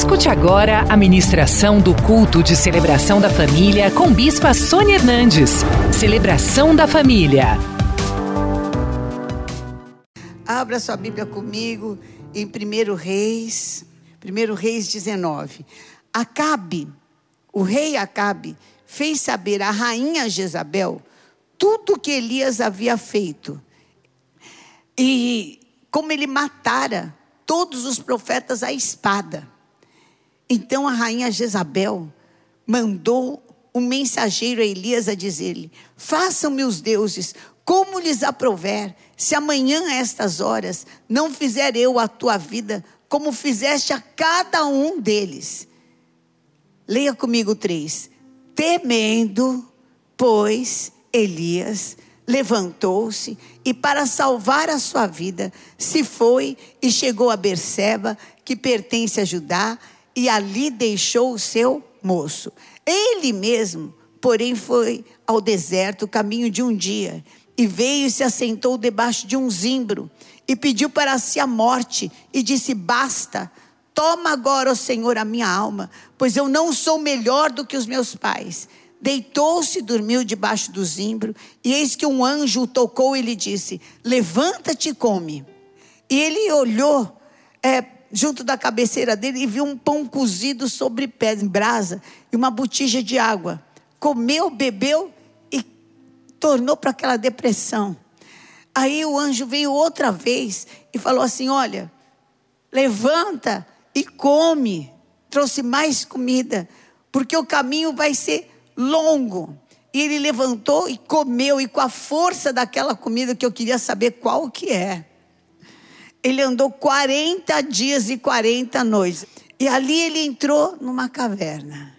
Escute agora a ministração do culto de celebração da família com Bispa Sônia Hernandes. Celebração da família. Abra sua Bíblia comigo em 1 Reis, 1 Reis 19. Acabe, o rei Acabe, fez saber à rainha Jezabel tudo que Elias havia feito. E como ele matara todos os profetas à espada. Então a rainha Jezabel mandou um mensageiro a Elias a dizer-lhe: Façam-me os deuses como lhes aprover, se amanhã a estas horas não fizer eu a tua vida como fizeste a cada um deles. Leia comigo três. Temendo, pois, Elias levantou-se e para salvar a sua vida se foi e chegou a Berseba, que pertence a Judá, e ali deixou o seu moço. Ele mesmo, porém, foi ao deserto, caminho de um dia, e veio e se assentou debaixo de um zimbro, e pediu para si a morte, e disse: Basta, toma agora, ó Senhor, a minha alma, pois eu não sou melhor do que os meus pais. Deitou-se e dormiu debaixo do zimbro, e eis que um anjo o tocou e lhe disse: Levanta-te e come. E ele olhou, é, junto da cabeceira dele e viu um pão cozido sobre em brasa e uma botija de água. Comeu, bebeu e tornou para aquela depressão. Aí o anjo veio outra vez e falou assim: Olha, levanta e come. Trouxe mais comida, porque o caminho vai ser longo. E ele levantou e comeu, e com a força daquela comida que eu queria saber qual que é ele andou 40 dias e 40 noites. E ali ele entrou numa caverna,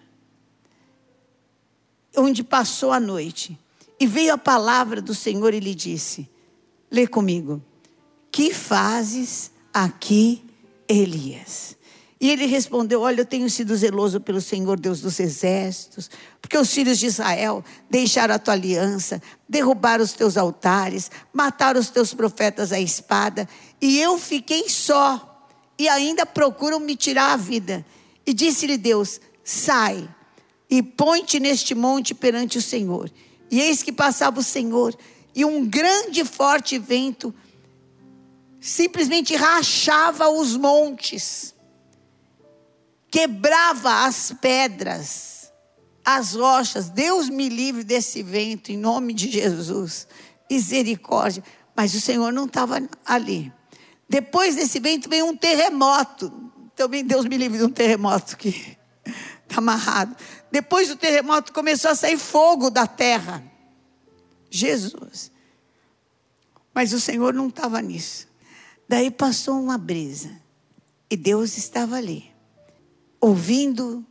onde passou a noite. E veio a palavra do Senhor e lhe disse: Lê comigo. Que fazes aqui, Elias? E ele respondeu: Olha, eu tenho sido zeloso pelo Senhor Deus dos exércitos, porque os filhos de Israel deixaram a tua aliança, derrubaram os teus altares, mataram os teus profetas à espada, e eu fiquei só, e ainda procuram me tirar a vida. E disse-lhe Deus: Sai e põe-te neste monte perante o Senhor. E eis que passava o Senhor, e um grande e forte vento simplesmente rachava os montes quebrava as pedras, as rochas. Deus me livre desse vento, em nome de Jesus. Misericórdia. Mas o Senhor não estava ali. Depois desse vento veio um terremoto. Também Deus me livre de um terremoto que está amarrado. Depois do terremoto começou a sair fogo da terra. Jesus. Mas o Senhor não estava nisso. Daí passou uma brisa. E Deus estava ali ouvindo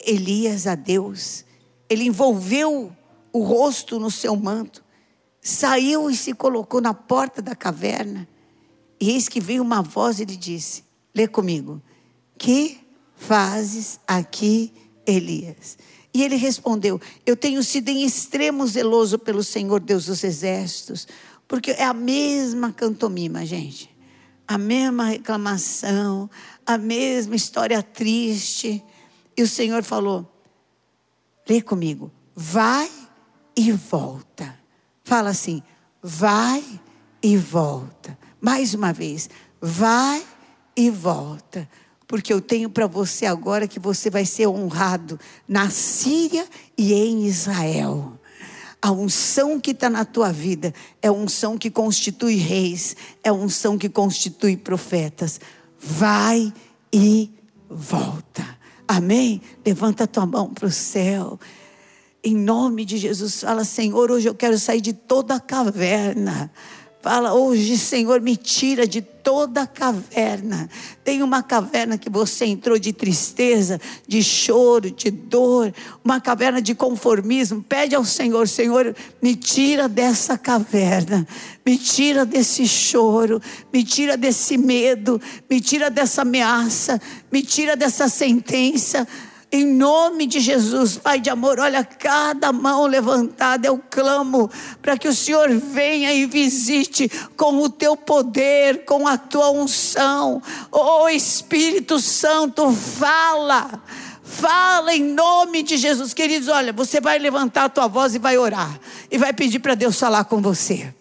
Elias a Deus, ele envolveu o rosto no seu manto, saiu e se colocou na porta da caverna. E eis que veio uma voz e lhe disse: Lê comigo, que fazes aqui, Elias? E ele respondeu: Eu tenho sido em extremo zeloso pelo Senhor Deus dos exércitos, porque é a mesma cantomima, gente a mesma reclamação, a mesma história triste. E o Senhor falou: lê comigo, vai e volta. Fala assim, vai e volta. Mais uma vez, vai e volta. Porque eu tenho para você agora que você vai ser honrado na Síria e em Israel. A unção que está na tua vida é unção que constitui reis, é unção que constitui profetas. Vai e volta. Amém? Levanta a tua mão para o céu. Em nome de Jesus, fala, Senhor, hoje eu quero sair de toda a caverna Fala, hoje, Senhor, me tira de toda caverna. Tem uma caverna que você entrou de tristeza, de choro, de dor, uma caverna de conformismo. Pede ao Senhor, Senhor, me tira dessa caverna, me tira desse choro, me tira desse medo, me tira dessa ameaça, me tira dessa sentença Em nome de Jesus, Pai de amor, olha cada mão levantada, eu clamo para que o Senhor venha e visite com o teu poder, com a tua unção. Oh Espírito Santo, fala. Fala em nome de Jesus, queridos. Olha, você vai levantar a tua voz e vai orar, e vai pedir para Deus falar com você.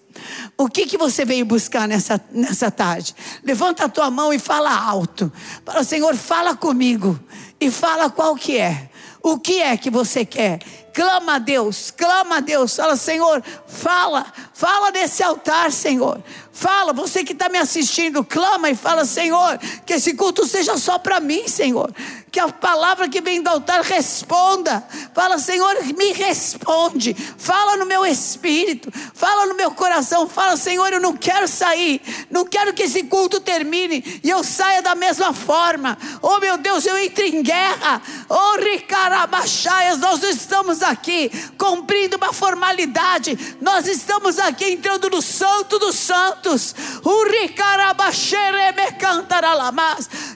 O que, que você veio buscar nessa, nessa tarde? Levanta a tua mão e fala alto. Fala, Senhor, fala comigo. E fala qual que é. O que é que você quer? Clama a Deus, clama a Deus. Fala, Senhor, fala, fala desse altar, Senhor. Fala, você que está me assistindo, clama e fala, Senhor, que esse culto seja só para mim, Senhor. Que a palavra que vem do altar responda. Fala, Senhor, me responde. Fala no meu espírito, fala no meu coração. Fala, Senhor, eu não quero sair, não quero que esse culto termine e eu saia da mesma forma. Oh, meu Deus, eu entre em guerra. Oh, Ricarabachaias, nós estamos aqui cumprindo uma formalidade. Nós estamos aqui entrando no Santo dos Santos.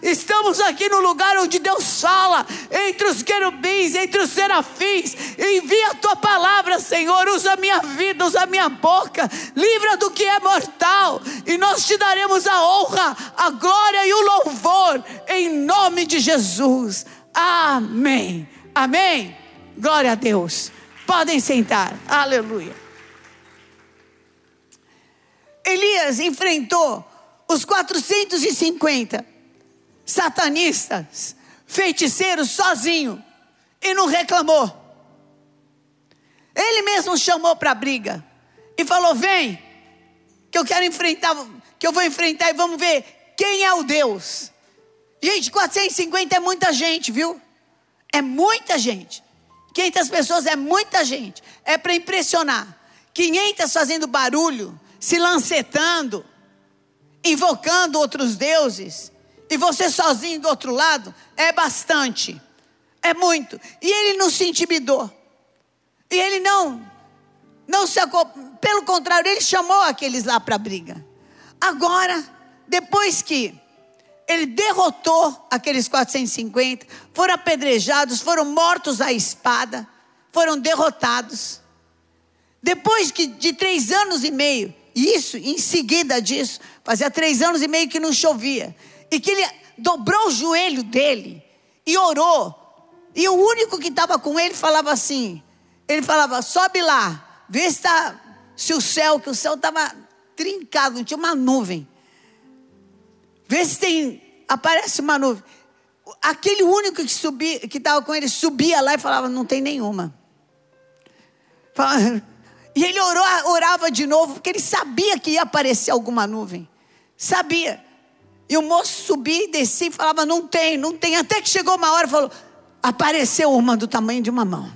Estamos aqui no lugar onde Deus fala, entre os querubins, entre os serafins. Envia a tua palavra, Senhor. Usa a minha vida, usa a minha boca. Livra do que é mortal. E nós te daremos a honra, a glória e o louvor, em nome de Jesus. Amém. Amém. Glória a Deus. Podem sentar. Aleluia. Elias enfrentou os 450 satanistas, feiticeiros, sozinho e não reclamou. Ele mesmo chamou para a briga e falou: Vem, que eu quero enfrentar, que eu vou enfrentar e vamos ver quem é o Deus. Gente, 450 é muita gente, viu? É muita gente. 500 pessoas é muita gente. É para impressionar. 500 fazendo barulho, se lancetando, invocando outros deuses. E você sozinho do outro lado, é bastante. É muito. E ele não se intimidou. E ele não, não se Pelo contrário, ele chamou aqueles lá para a briga. Agora, depois que ele derrotou aqueles 450, foram apedrejados, foram mortos à espada, foram derrotados. Depois que, de três anos e meio, isso, em seguida disso, fazia três anos e meio que não chovia, e que ele dobrou o joelho dele e orou, e o único que estava com ele falava assim: ele falava, sobe lá, vê se, tá, se o céu, que o céu estava trincado, não tinha uma nuvem. Vê se tem. Aparece uma nuvem. Aquele único que subia, que estava com ele, subia lá e falava, não tem nenhuma. E ele orou, orava de novo, porque ele sabia que ia aparecer alguma nuvem. Sabia. E o moço subia e descia e falava, não tem, não tem. Até que chegou uma hora e falou, apareceu uma do tamanho de uma mão.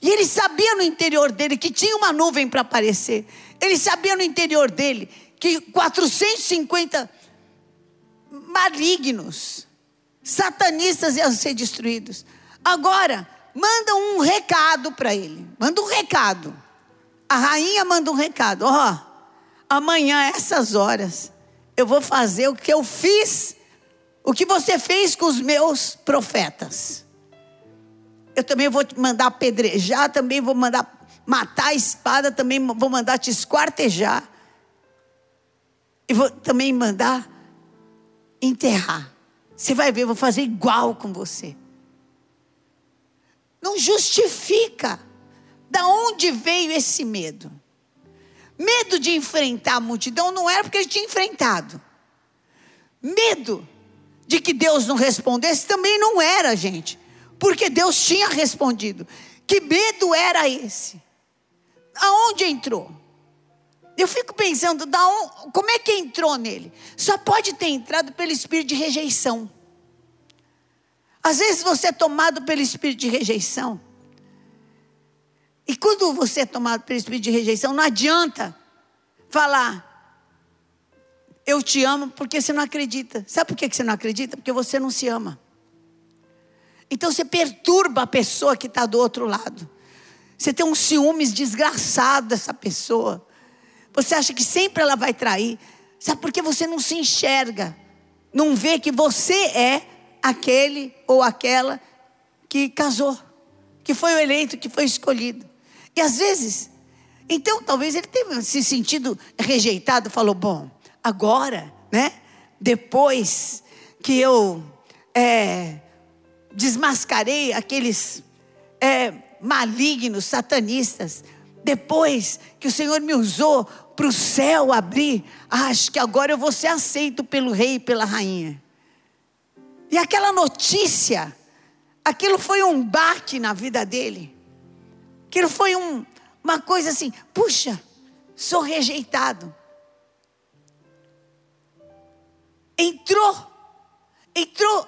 E ele sabia no interior dele que tinha uma nuvem para aparecer. Ele sabia no interior dele que 450 malignos, satanistas iam ser destruídos. Agora, manda um recado para ele. Manda um recado. A rainha manda um recado. Ó, oh, amanhã, essas horas, eu vou fazer o que eu fiz, o que você fez com os meus profetas. Eu também vou te mandar apedrejar, também vou mandar matar a espada, também vou mandar te esquartejar. E vou também mandar enterrar. Você vai ver, eu vou fazer igual com você. Não justifica. Da onde veio esse medo? Medo de enfrentar a multidão não era porque ele tinha enfrentado. Medo de que Deus não respondesse também não era, gente. Porque Deus tinha respondido. Que medo era esse? Aonde entrou? Eu fico pensando, da onde, como é que entrou nele? Só pode ter entrado pelo espírito de rejeição. Às vezes você é tomado pelo espírito de rejeição. E quando você é tomado pelo espírito de rejeição, não adianta falar, eu te amo, porque você não acredita. Sabe por que você não acredita? Porque você não se ama. Então você perturba a pessoa que está do outro lado. Você tem um ciúmes desgraçado dessa pessoa. Você acha que sempre ela vai trair. Sabe por que você não se enxerga? Não vê que você é aquele ou aquela que casou, que foi o eleito, que foi escolhido. E às vezes, então talvez ele tenha se sentido rejeitado, falou: bom, agora, né? Depois que eu é, desmascarei aqueles é, malignos, satanistas, depois que o Senhor me usou para o céu abrir, acho que agora eu vou ser aceito pelo rei e pela rainha. E aquela notícia, aquilo foi um baque na vida dele. Aquilo foi um, uma coisa assim, puxa, sou rejeitado. Entrou, entrou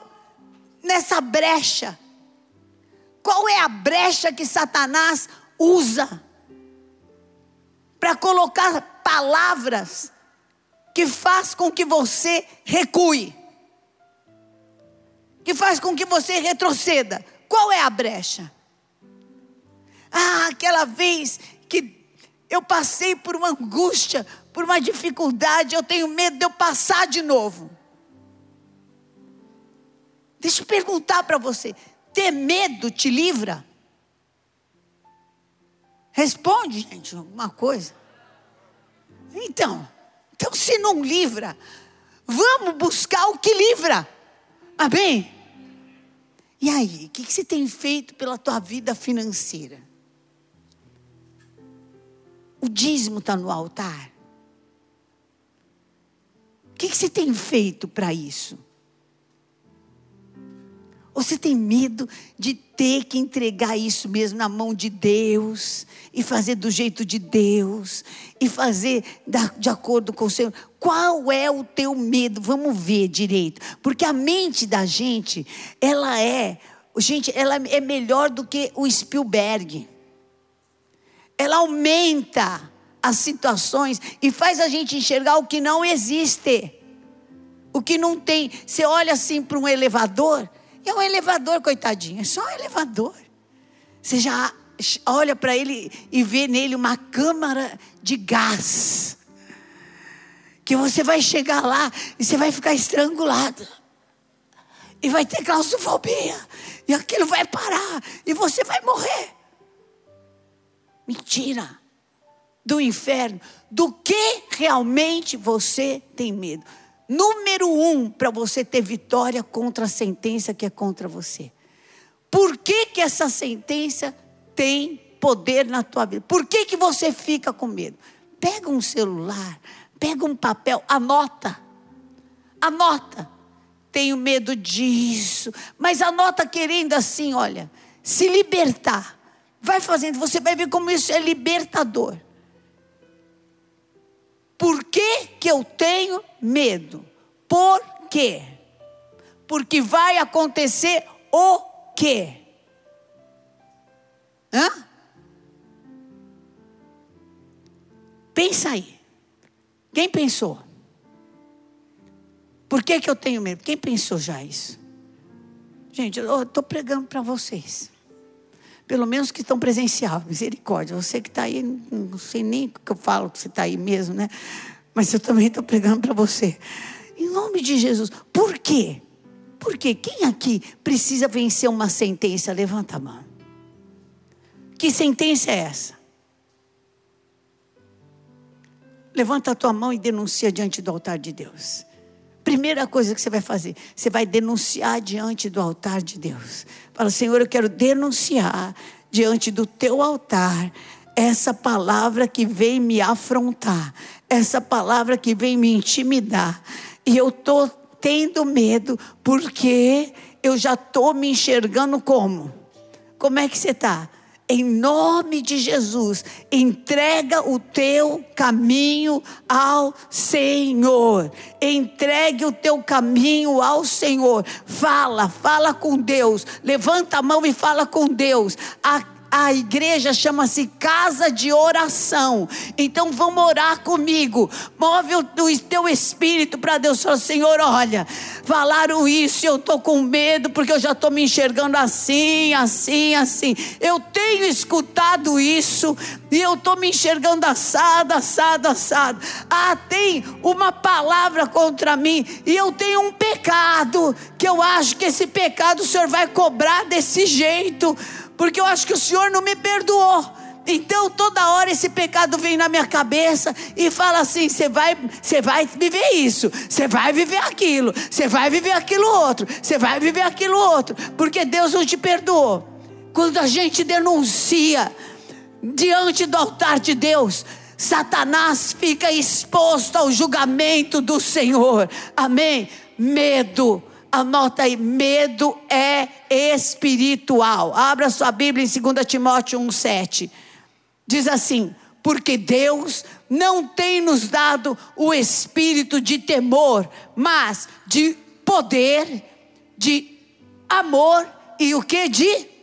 nessa brecha. Qual é a brecha que Satanás usa para colocar palavras que faz com que você recue? que faz com que você retroceda. Qual é a brecha? Ah, aquela vez que eu passei por uma angústia, por uma dificuldade, eu tenho medo de eu passar de novo. Deixa eu perguntar para você: ter medo te livra? Responde, gente, alguma coisa. Então, então se não livra, vamos buscar o que livra. Amém? E aí, o que, que você tem feito pela tua vida financeira? O dízimo está no altar. O que, que você tem feito para isso? Você tem medo de ter que entregar isso mesmo na mão de Deus e fazer do jeito de Deus e fazer de acordo com o Senhor? Qual é o teu medo? Vamos ver direito, porque a mente da gente, ela é, gente, ela é melhor do que o Spielberg. Ela aumenta as situações e faz a gente enxergar o que não existe. O que não tem. Você olha assim para um elevador, é um elevador, coitadinho, é só um elevador. Você já olha para ele e vê nele uma câmara de gás. Que você vai chegar lá e você vai ficar estrangulado. E vai ter claustrofobia. E aquilo vai parar. E você vai morrer. Mentira. Do inferno. Do que realmente você tem medo? Número um para você ter vitória contra a sentença que é contra você. Por que, que essa sentença tem poder na tua vida? Por que, que você fica com medo? Pega um celular, pega um papel, anota. Anota. Tenho medo disso, mas anota querendo assim, olha, se libertar. Vai fazendo, você vai ver como isso é libertador. Por que, que eu tenho medo? Por quê? Porque vai acontecer o quê? Hã? Pensa aí. Quem pensou? Por que, que eu tenho medo? Quem pensou já isso? Gente, eu estou pregando para vocês. Pelo menos que estão presencial, misericórdia. Você que está aí, não sei nem o que eu falo que você está aí mesmo, né? Mas eu também estou pregando para você. Em nome de Jesus. Por quê? Porque quem aqui precisa vencer uma sentença? Levanta a mão. Que sentença é essa? Levanta a tua mão e denuncia diante do altar de Deus. Primeira coisa que você vai fazer, você vai denunciar diante do altar de Deus. Fala, Senhor, eu quero denunciar diante do teu altar essa palavra que vem me afrontar, essa palavra que vem me intimidar. E eu estou tendo medo porque eu já estou me enxergando como? Como é que você está? Em nome de Jesus, entrega o teu caminho ao Senhor. Entregue o teu caminho ao Senhor. Fala, fala com Deus. Levanta a mão e fala com Deus. A a igreja chama-se casa de oração. Então vamos orar comigo. Move o, teu espírito para Deus. Fala, Senhor, olha, falaram isso, eu estou com medo, porque eu já estou me enxergando assim, assim, assim. Eu tenho escutado isso, e eu estou me enxergando assado, assado, assado. Ah, tem uma palavra contra mim, e eu tenho um pecado, que eu acho que esse pecado o Senhor vai cobrar desse jeito porque eu acho que o Senhor não me perdoou. Então toda hora esse pecado vem na minha cabeça e fala assim: você vai, você vai viver isso, você vai viver aquilo, você vai viver aquilo outro, você vai viver aquilo outro, porque Deus não te perdoou. Quando a gente denuncia diante do altar de Deus, Satanás fica exposto ao julgamento do Senhor. Amém. Medo Anota aí, medo é espiritual. Abra sua Bíblia em 2 Timóteo 1,7. Diz assim: Porque Deus não tem nos dado o espírito de temor, mas de poder, de amor e o que? De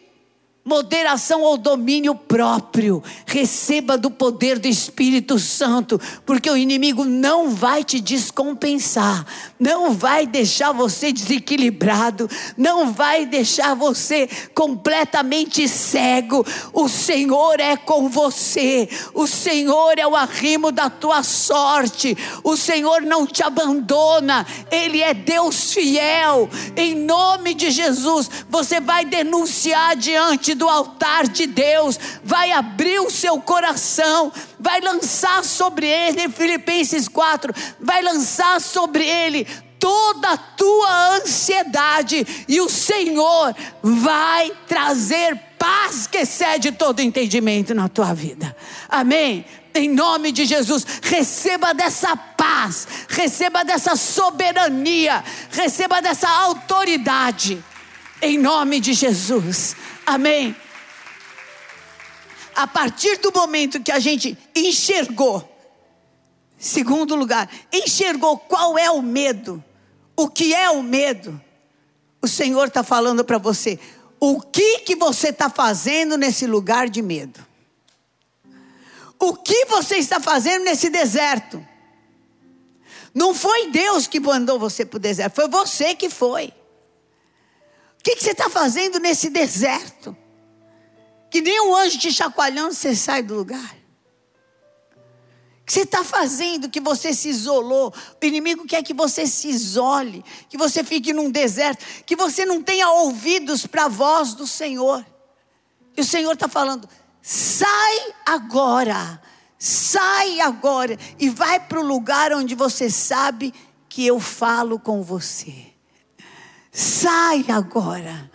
moderação ou domínio próprio. Receba do poder do Espírito Santo, porque o inimigo não vai te descompensar, não vai deixar você desequilibrado, não vai deixar você completamente cego. O Senhor é com você, o Senhor é o arrimo da tua sorte, o Senhor não te abandona, Ele é Deus fiel. Em nome de Jesus, você vai denunciar diante do altar de Deus, vai abrir o seu coração, vai lançar sobre ele, Filipenses 4, vai lançar sobre ele toda a tua ansiedade, e o Senhor vai trazer paz que excede todo entendimento na tua vida. Amém? Em nome de Jesus, receba dessa paz, receba dessa soberania, receba dessa autoridade. Em nome de Jesus. Amém. A partir do momento que a gente enxergou, segundo lugar, enxergou qual é o medo, o que é o medo, o Senhor está falando para você, o que que você está fazendo nesse lugar de medo? O que você está fazendo nesse deserto? Não foi Deus que mandou você para o deserto, foi você que foi que, que você está fazendo nesse deserto? Que nem um anjo te chacoalhando, você sai do lugar. O que você está fazendo que você se isolou? O inimigo quer que você se isole, que você fique num deserto, que você não tenha ouvidos para a voz do Senhor. E o Senhor está falando: sai agora, sai agora e vai para o lugar onde você sabe que eu falo com você. Sai agora.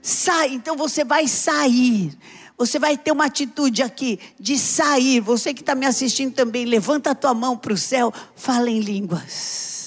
Sai. Então você vai sair. Você vai ter uma atitude aqui de sair. Você que está me assistindo também, levanta a tua mão para o céu, fala em línguas.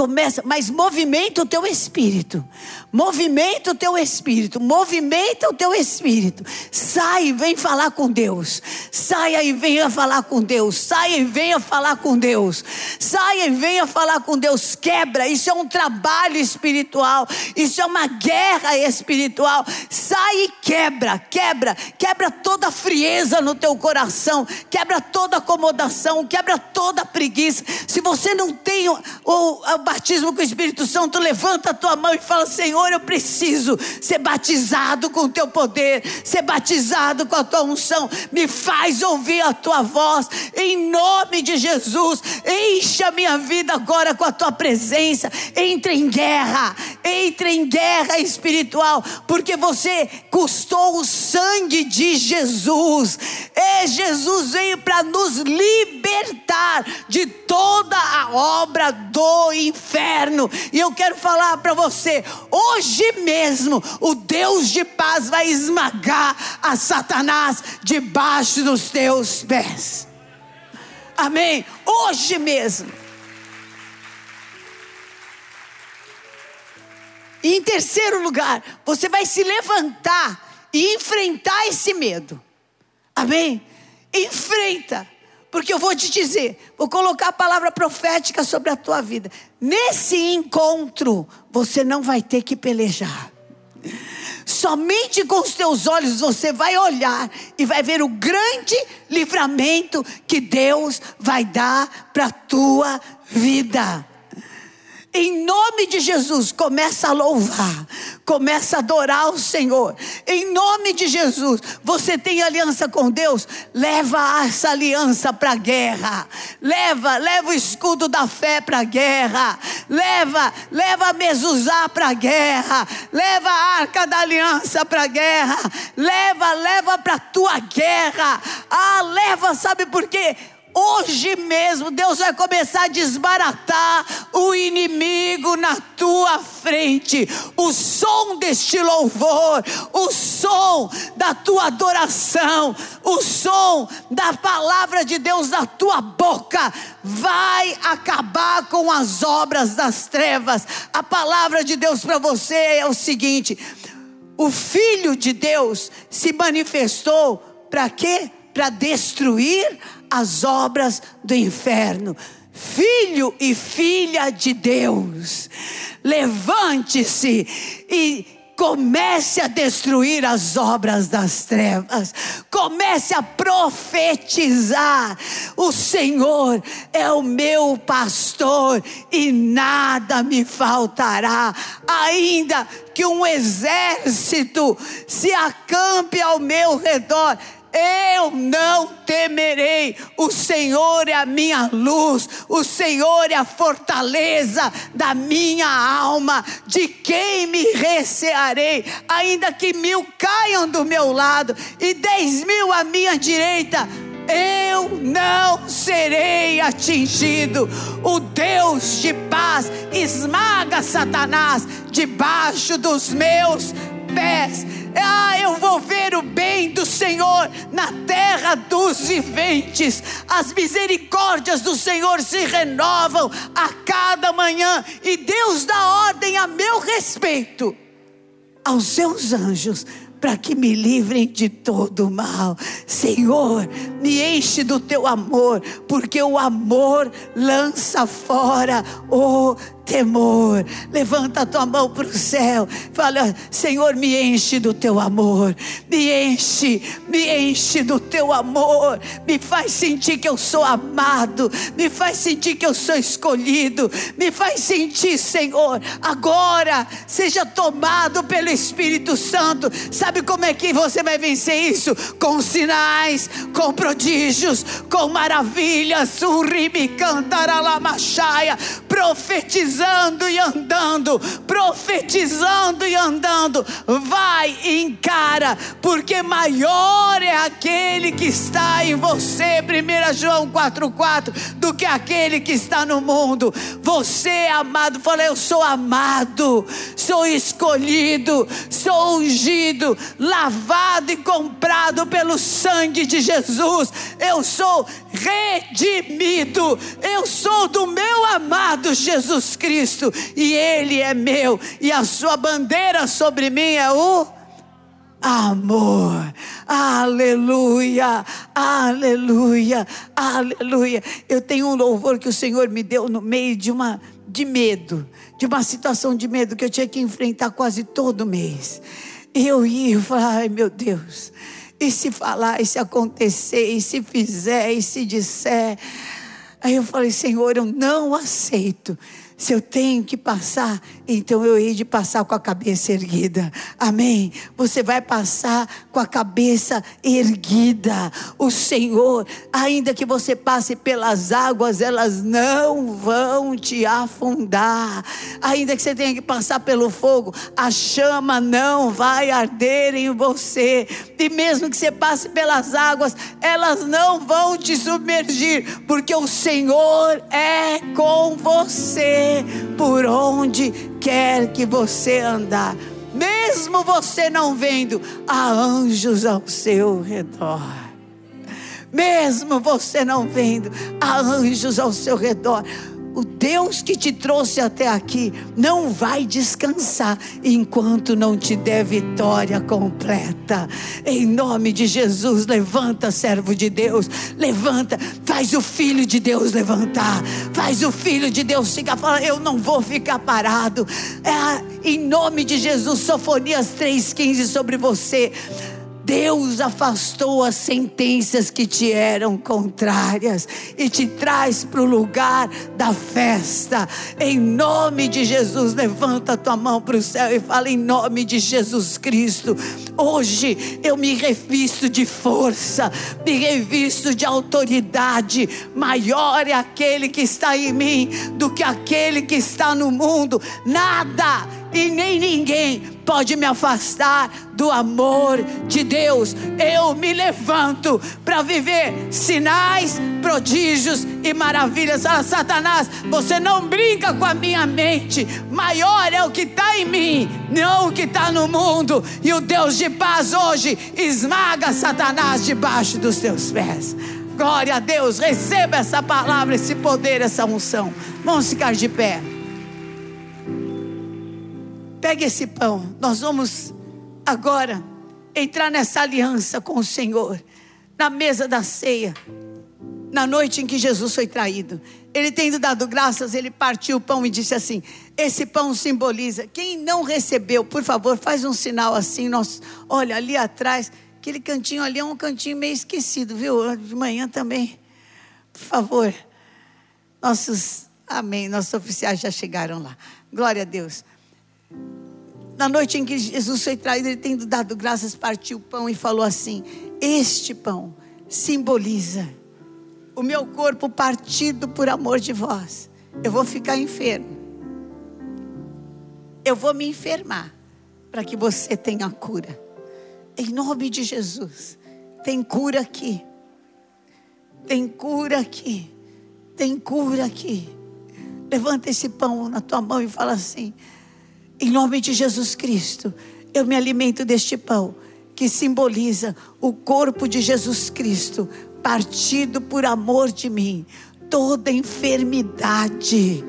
Começa, mas movimenta o teu espírito. Movimenta o teu espírito. Movimenta o teu espírito. Sai e vem falar com Deus. Saia e venha falar com Deus. Saia e venha falar com Deus. Saia e venha falar com Deus. Quebra. Isso é um trabalho espiritual. Isso é uma guerra espiritual. Sai e quebra. Quebra. Quebra toda frieza no teu coração. Quebra toda acomodação. Quebra toda preguiça. Se você não tem o, o, o batismo com o Espírito Santo, levanta a tua mão e fala: Senhor, eu preciso ser batizado com o teu poder, ser batizado com a tua unção. Me faz ouvir a tua voz, em nome de Jesus. Encha a minha vida agora com a tua presença. Entre em guerra, entre em guerra espiritual, porque você custou o sangue de Jesus. E Jesus veio para nos libertar de toda a obra do inferno. E eu quero falar para você: hoje mesmo, o Deus de paz vai esmagar a Satanás debaixo dos teus pés. Amém? Hoje mesmo. E em terceiro lugar, você vai se levantar e enfrentar esse medo. Amém? Enfrenta. Porque eu vou te dizer, vou colocar a palavra profética sobre a tua vida. Nesse encontro, você não vai ter que pelejar. Somente com os teus olhos você vai olhar e vai ver o grande livramento que Deus vai dar para a tua vida. Em nome de Jesus, começa a louvar, começa a adorar o Senhor. Em nome de Jesus, você tem aliança com Deus, leva essa aliança para a guerra. Leva, leva o escudo da fé para a guerra. Leva, leva a mezuzá para a guerra. Leva a arca da aliança para a guerra. Leva, leva para a tua guerra. Ah, leva, sabe por quê? Hoje mesmo Deus vai começar a desbaratar o inimigo na tua frente. O som deste louvor, o som da tua adoração, o som da palavra de Deus na tua boca vai acabar com as obras das trevas. A palavra de Deus para você é o seguinte: o filho de Deus se manifestou para quê? Para destruir as obras do inferno. Filho e filha de Deus, levante-se e comece a destruir as obras das trevas, comece a profetizar. O Senhor é o meu pastor e nada me faltará, ainda que um exército se acampe ao meu redor eu não temerei, o Senhor é a minha luz, o Senhor é a fortaleza da minha alma, de quem me recearei, ainda que mil caiam do meu lado e dez mil à minha direita, eu não serei atingido. O Deus de paz esmaga Satanás debaixo dos meus pés. Ah, eu vou ver o bem do Senhor na terra dos viventes. As misericórdias do Senhor se renovam a cada manhã, e Deus dá ordem a meu respeito aos seus anjos para que me livrem de todo mal. Senhor, me enche do teu amor, porque o amor lança fora o temor. Levanta a tua mão para o céu. Fala, Senhor, me enche do teu amor. Me enche, me enche do teu amor. Me faz sentir que eu sou amado. Me faz sentir que eu sou escolhido. Me faz sentir, Senhor, agora seja tomado pelo Espírito Santo. Sabe como é que você vai vencer isso? Com sinais, com prodígios, com maravilhas. Urimi cantaralamachaia, profetizando profetizando e andando, profetizando e andando. Vai e encara, porque maior é aquele que está em você, 1 João 4,4, do que aquele que está no mundo. Você é amado, fala, eu sou amado, sou escolhido, sou ungido, lavado e comprado pelo sangue de Jesus. Eu sou redimido, eu sou do meu amado Jesus Cristo. E Ele é meu, e a sua bandeira sobre mim é o amor. Aleluia, aleluia, aleluia. Eu tenho um louvor que o Senhor me deu no meio de uma de medo, de uma situação de medo que eu tinha que enfrentar quase todo mês. E eu ia e falava, ai meu Deus, e se falar, e se acontecer, e se fizer, e se disser. Aí eu falei, Senhor, eu não aceito se eu tenho que passar, então eu hei de passar com a cabeça erguida. Amém? Você vai passar com a cabeça erguida. O Senhor, ainda que você passe pelas águas, elas não vão te afundar. Ainda que você tenha que passar pelo fogo, a chama não vai arder em você. E mesmo que você passe pelas águas, elas não vão te submergir, porque o Senhor é com você por onde quer que você andar. Mesmo você não vendo, há anjos ao seu redor. Mesmo você não vendo, há anjos ao seu redor. O Deus que te trouxe até aqui não vai descansar enquanto não te der vitória completa. Levanta. Em nome de Jesus, levanta, servo de Deus. Levanta, faz o filho de Deus levantar. Faz o filho de Deus ficar falando, eu não vou ficar parado. É, em nome de Jesus, Sofonias 3,15 sobre você. Deus afastou as sentenças que te eram contrárias e te traz para o lugar da festa. Em nome de Jesus, levanta tua mão para o céu e fala: em nome de Jesus Cristo. Hoje eu me revisto de força, me revisto de autoridade. Maior é aquele que está em mim do que aquele que está no mundo. Nada e nem ninguém pode me afastar do amor de Deus. Eu me levanto para viver sinais, prodígios e maravilhas. Ah, Satanás, você não brinca com a minha mente. Maior é o que está em mim, não o que está no mundo. E o Deus de paz hoje esmaga Satanás debaixo dos teus pés. Glória a Deus, receba essa palavra, esse poder, essa unção. Vamos ficar de pé. Pegue esse pão. Nós vamos agora entrar nessa aliança com o Senhor. Na mesa da ceia. Na noite em que Jesus foi traído. Ele tendo dado graças, ele partiu o pão e disse assim: Esse pão simboliza. Quem não recebeu, por favor, faz um sinal assim. Nós, olha, ali atrás, aquele cantinho ali é um cantinho meio esquecido, viu? De manhã também. Por favor. Nossos, amém. Nossos oficiais já chegaram lá. Glória a Deus. Na noite em que Jesus foi traído, ele tendo dado graças, partiu o pão e falou assim: Este pão simboliza o meu corpo partido por amor de vós. Eu vou ficar enfermo. Eu vou me enfermar para que você tenha cura. Em nome de Jesus. Tem cura aqui. Tem cura aqui. Tem cura aqui. Levanta esse pão na tua mão e fala assim: em nome de Jesus Cristo, eu me alimento deste pão que simboliza o corpo de Jesus Cristo, partido por amor de mim. Toda enfermidade,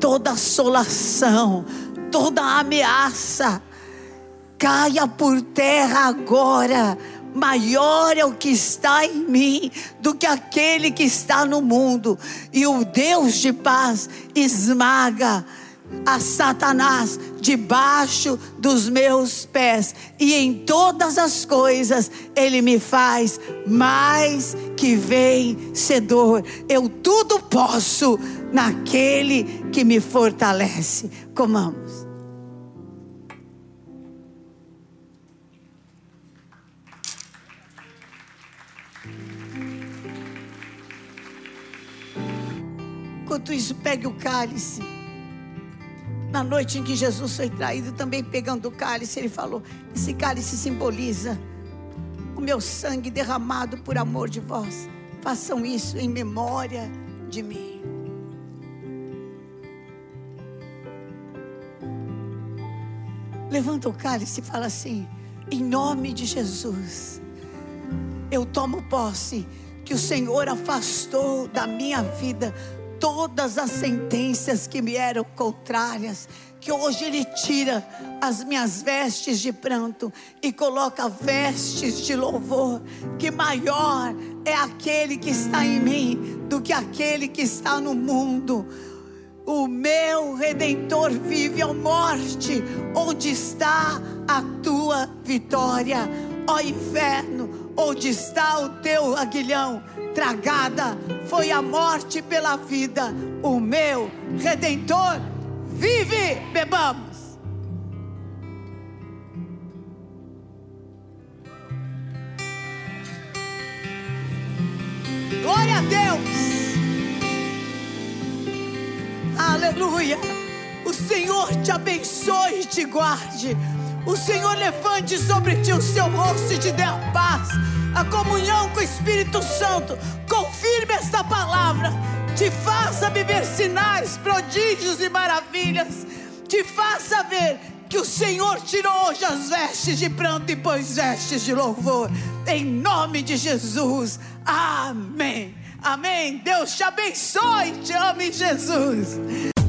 toda assolação, toda ameaça, caia por terra agora. Maior é o que está em mim do que aquele que está no mundo, e o Deus de paz esmaga a Satanás debaixo dos meus pés, e em todas as coisas ele me faz mais que vencedor. Eu tudo posso naquele que me fortalece. Comamos. Enquanto isso, pegue o cálice. Na noite em que Jesus foi traído, também pegando o cálice, ele falou: Esse cálice simboliza o meu sangue derramado por amor de vós. Façam isso em memória de mim. Levanta o cálice e fala assim: Em nome de Jesus, eu tomo posse que o Senhor afastou da minha vida todas as sentenças que me eram contrárias, que hoje Ele tira as minhas vestes de pranto e coloca vestes de louvor, que maior é aquele que está em mim do que aquele que está no mundo. O meu redentor vive a morte, onde está a tua vitória, ó inferno, onde está o teu aguilhão? Tragada foi a morte pela vida. O meu redentor vive. Bebamos. Glória a Deus. Aleluia. O Senhor te abençoe e te guarde. O Senhor levante sobre ti o seu rosto e te dê a paz a comunhão com o Espírito Santo. Confirme esta palavra. Te faça viver sinais, prodígios e maravilhas. Te faça ver que o Senhor tirou hoje as vestes de pranto e pôs vestes de louvor. Em nome de Jesus. Amém. Amém. Deus te abençoe. Te ame, Jesus.